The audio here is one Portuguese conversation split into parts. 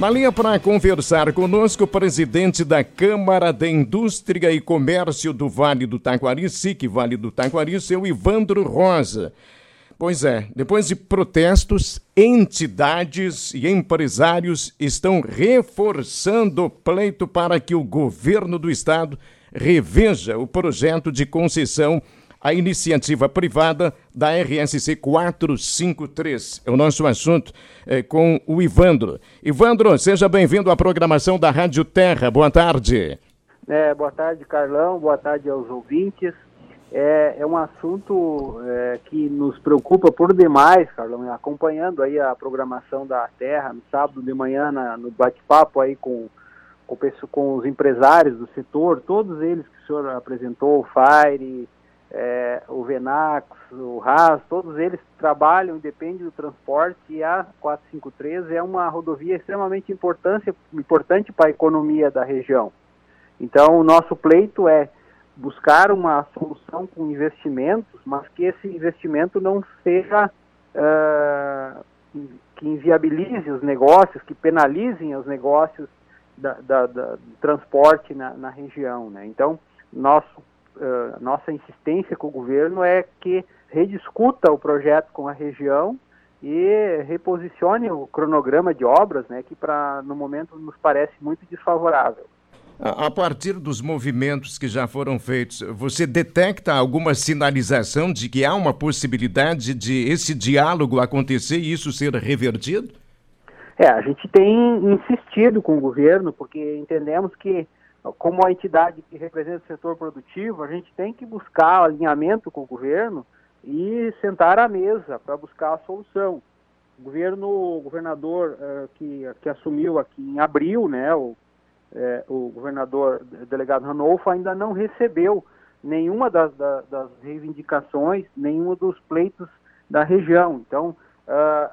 Na linha para conversar conosco, o presidente da Câmara de Indústria e Comércio do Vale do Taquari, SIC Vale do Taquari, seu Ivandro Rosa. Pois é, depois de protestos, entidades e empresários estão reforçando o pleito para que o governo do estado reveja o projeto de concessão à iniciativa privada da RSC 453. É o nosso assunto é, com o Ivandro. Ivandro, seja bem-vindo à programação da Rádio Terra. Boa tarde. É, boa tarde, Carlão. Boa tarde aos ouvintes é, é um assunto é, que nos preocupa por demais, Carlão, acompanhando aí a programação da Terra no sábado de manhã na, no bate-papo aí com, com, os empresários do setor, todos eles que o senhor apresentou, o Fire, é, o Venax, o RAS, todos eles trabalham e dependem do transporte e a 453 é uma rodovia extremamente importante, importante para a economia da região. Então, o nosso pleito é buscar uma solução com investimentos, mas que esse investimento não seja uh, que inviabilize os negócios, que penalizem os negócios da, da, da, do transporte na, na região. Né? Então, nosso, uh, nossa insistência com o governo é que rediscuta o projeto com a região e reposicione o cronograma de obras, né, que para no momento nos parece muito desfavorável. A partir dos movimentos que já foram feitos, você detecta alguma sinalização de que há uma possibilidade de esse diálogo acontecer e isso ser revertido? É, a gente tem insistido com o governo, porque entendemos que, como a entidade que representa o setor produtivo, a gente tem que buscar alinhamento com o governo e sentar à mesa para buscar a solução. O governo, o governador uh, que, que assumiu aqui em abril, né, o é, o governador delegado Ranolfo ainda não recebeu nenhuma das, das, das, reivindicações, nenhum dos pleitos da região. Então, uh,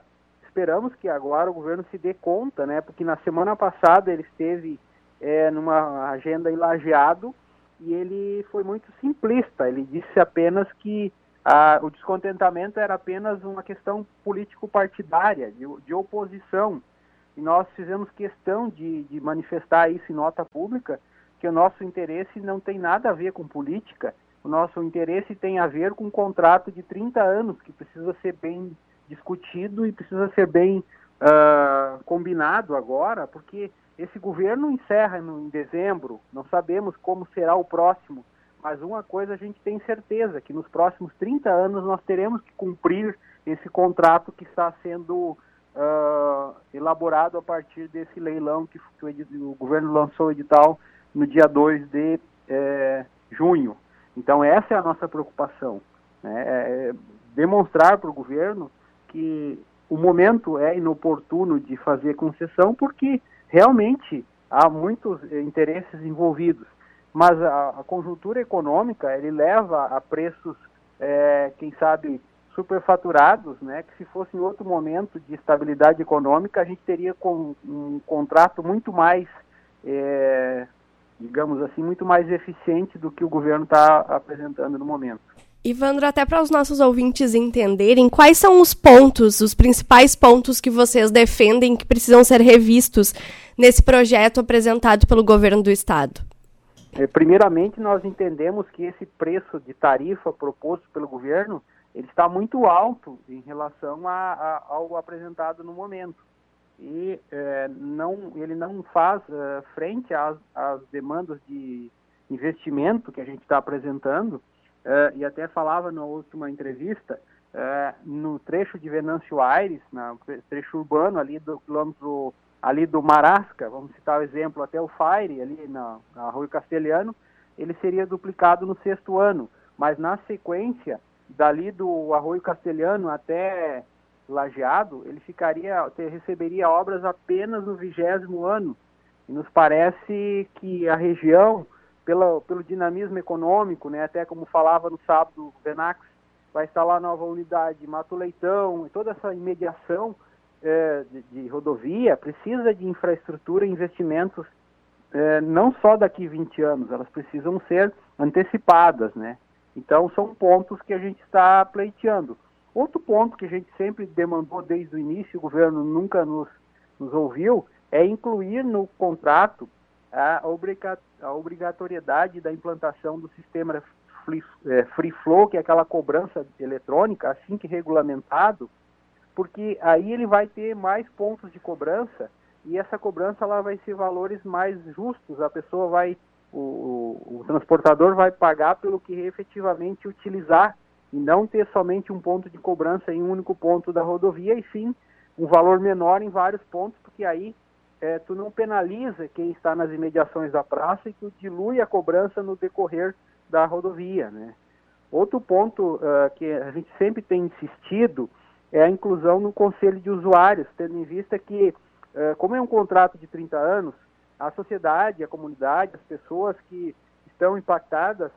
esperamos que agora o governo se dê conta, né? Porque na semana passada ele esteve é, numa agenda ilageado e ele foi muito simplista. Ele disse apenas que uh, o descontentamento era apenas uma questão político-partidária, de, de oposição e nós fizemos questão de, de manifestar isso em nota pública, que o nosso interesse não tem nada a ver com política, o nosso interesse tem a ver com um contrato de 30 anos que precisa ser bem discutido e precisa ser bem uh, combinado agora, porque esse governo encerra no, em dezembro, não sabemos como será o próximo, mas uma coisa a gente tem certeza, que nos próximos 30 anos nós teremos que cumprir esse contrato que está sendo uh, elaborado a partir desse leilão que, o, governo lançou o edital no dia 2 de é, junho. Então, essa é a nossa preocupação. Né? É, é demonstrar para o governo que o momento é inoportuno de fazer concessão, porque realmente há muitos interesses envolvidos. Mas a, a conjuntura econômica ele leva a preços, é, quem sabe, superfaturados, né, que se fosse em outro momento de estabilidade econômica, a gente teria com, um contrato muito mais, é, digamos assim, muito mais eficiente do que o governo está apresentando no momento. Ivandro, até para os nossos ouvintes entenderem, quais são os pontos, os principais pontos que vocês defendem que precisam ser revistos nesse projeto apresentado pelo governo do Estado? É, primeiramente, nós entendemos que esse preço de tarifa proposto pelo governo ele está muito alto em relação a, a, ao apresentado no momento. E é, não, ele não faz é, frente às, às, demandas de investimento que a gente está apresentando, e até falava na última entrevista, é, no trecho de Venâncio Aires, no trecho urbano ali do quilômetro ali do Marasca, vamos citar o exemplo, até o Fire, ali na, na Rui Castelhano, ele seria duplicado no sexto ano, mas na sequência dali do Arroio Castelhano até Lajeado, ele ficaria, receberia obras apenas no vigésimo ano. E nos parece que a região, pela, pelo dinamismo econômico, né, até como falava no sábado o Venax, vai instalar nova unidade Mato Leitão, toda essa imediação é, de, de, rodovia precisa de infraestrutura e investimentos é, não só daqui 20 anos, elas precisam ser antecipadas, né? Então, são pontos que a gente está pleiteando. Outro ponto que a gente sempre demandou desde o início, o governo nunca nos, nos ouviu, é incluir no contrato a, obrigatoriedade da implantação do sistema free, é, free flow, que é aquela cobrança eletrônica, assim que regulamentado, porque aí ele vai ter mais pontos de cobrança e essa cobrança ela vai ser valores mais justos. A pessoa vai, o, o, o transportador vai pagar pelo que efetivamente utilizar e não ter somente um ponto de cobrança em um único ponto da rodovia e sim um valor menor em vários pontos, porque aí é, tu não penaliza quem está nas imediações da praça e tu dilui a cobrança no decorrer da rodovia, né? Outro ponto uh, que a gente sempre tem insistido é a inclusão no conselho de usuários, tendo em vista que, uh, como é um contrato de 30 anos, a sociedade, a comunidade, as pessoas que estão impactadas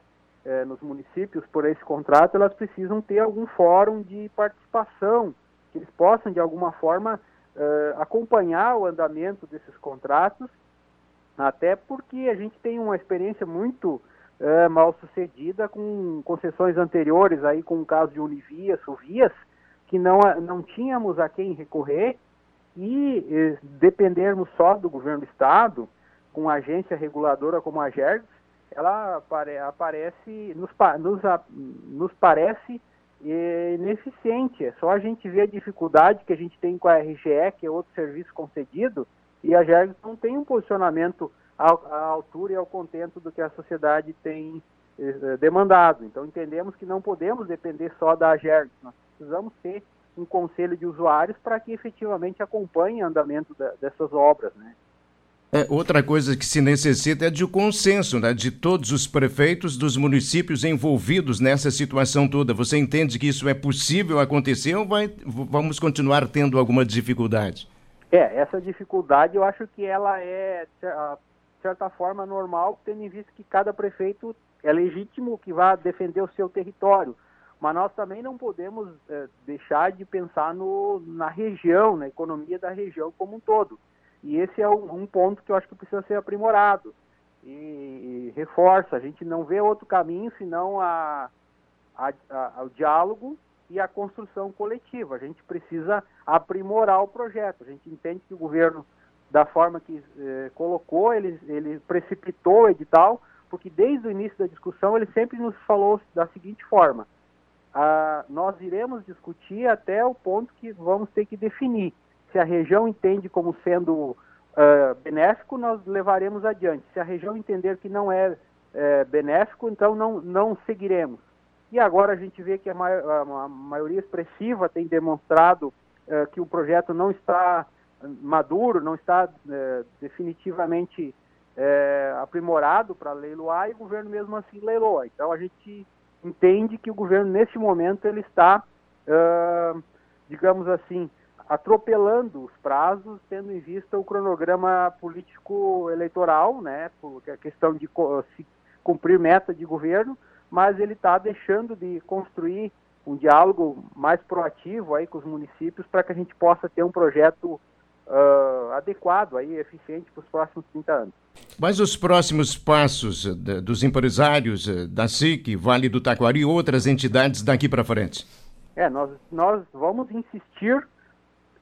uh, nos municípios por esse contrato, elas precisam ter algum fórum de participação, que eles possam, de alguma forma, acompanhar o andamento desses contratos, até porque a gente tem uma experiência muito é, mal sucedida com concessões anteriores, aí com o caso de Univias, Suvias, que não, não tínhamos a quem recorrer e eh, dependermos só do governo do estado, com a agência reguladora como a GERGS, ela apare, aparece, nos, nos, nos parece eh, ineficiente. É só a gente ver a dificuldade que a gente tem com a RGE, que é outro serviço concedido, e a GERGS não tem um posicionamento à, altura e ao contento do que a sociedade tem eh, demandado. Então entendemos que não podemos depender só da AGERGS, nós precisamos ter um conselho de usuários para que efetivamente acompanhe o andamento da, dessas obras, né? É, outra coisa que se necessita é de um consenso né, de todos os prefeitos dos municípios envolvidos nessa situação toda. Você entende que isso é possível acontecer ou vai, vamos continuar tendo alguma dificuldade? É, essa dificuldade eu acho que ela é de certa forma, normal, tendo em vista que cada prefeito é legítimo que vá defender o seu território. Mas nós também não podemos é, deixar de pensar no, na região, na economia da região como um todo. E esse é um, ponto que eu acho que precisa ser aprimorado. E, e reforça, a gente não vê outro caminho senão a, a, a, o diálogo e a construção coletiva. A gente precisa aprimorar o projeto. A gente entende que o governo da forma que eh, colocou, ele, ele precipitou o edital, porque desde o início da discussão ele sempre nos falou da seguinte forma: ah, nós iremos discutir até o ponto que vamos ter que definir. Se a região entende como sendo ah, benéfico, nós levaremos adiante. Se a região entender que não é, é benéfico, então não, não seguiremos. E agora a gente vê que a, a, maioria expressiva tem demonstrado uh, que o projeto não está maduro, não está é, definitivamente é, aprimorado para leiloar e o governo mesmo assim leiloa. Então a gente entende que o governo nesse momento ele está, uh, digamos assim, atropelando os prazos, tendo em vista o cronograma político eleitoral, né, porque a questão de se cumprir meta de governo, mas ele está deixando de construir um diálogo mais proativo aí com os municípios para que a gente possa ter um projeto uh, adequado, aí, eficiente para os próximos 30 anos. Mas os próximos passos uh, dos empresários uh, da SIC, Vale do Taquari e outras entidades daqui para frente? É, nós, nós vamos insistir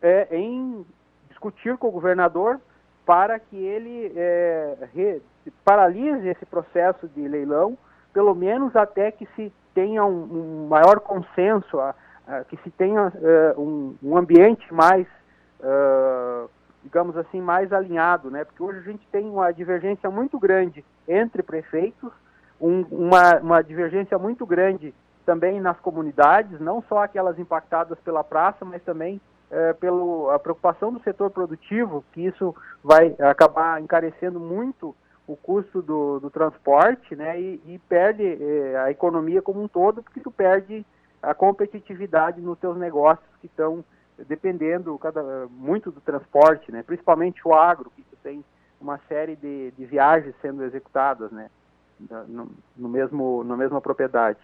é, em discutir com o governador para que ele é, re, paralise esse processo de leilão, pelo menos até que se tenha um, um maior consenso, a, a, que se tenha uh, um, um, ambiente mais uh, digamos assim, mais alinhado, né? Porque hoje a gente tem uma divergência muito grande entre prefeitos, um, uma, uma divergência muito grande também nas comunidades, não só aquelas impactadas pela praça, mas também é, pela preocupação do setor produtivo, que isso vai acabar encarecendo muito o custo do, do transporte, né, e, e perde é, a economia como um todo, porque tu perde a competitividade nos teus negócios que estão dependendo cada, muito do transporte, né? principalmente o agro, que tem uma série de, de viagens sendo executadas né? no, no mesmo, na mesma propriedade.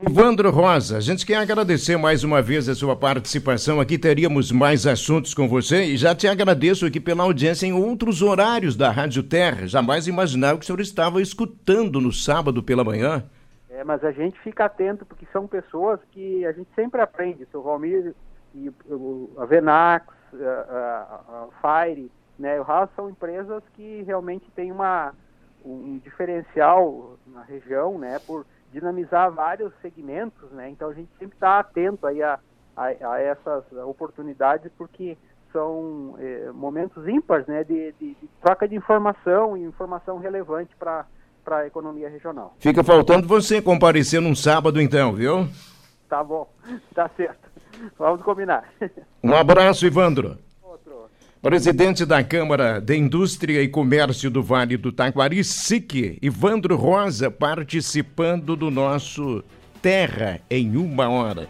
Evandro Rosa, a gente quer agradecer mais uma vez a sua participação aqui. Teríamos mais assuntos com você e já te agradeço aqui pela audiência em outros horários da Rádio Terra. Jamais imaginava que o senhor estava escutando no sábado pela manhã. É, mas a gente fica atento porque são pessoas que a gente sempre aprende. O Valmir e a Venax, a, a, a Fire, Né? O Haas são empresas que realmente têm uma, um diferencial na região, né? Por dinamizar vários segmentos, né? Então a gente sempre está atento aí a, a, a, essas oportunidades porque são eh, momentos ímpares, né? De, de, de, troca de informação e informação relevante para para a economia regional. Fica faltando você comparecer num sábado então, viu? Tá bom, tá certo. Vamos combinar. Um abraço, Ivandro. Presidente da Câmara de Indústria e Comércio do Vale do Taquari, SIC, Ivandro Rosa, participando do nosso Terra em uma hora.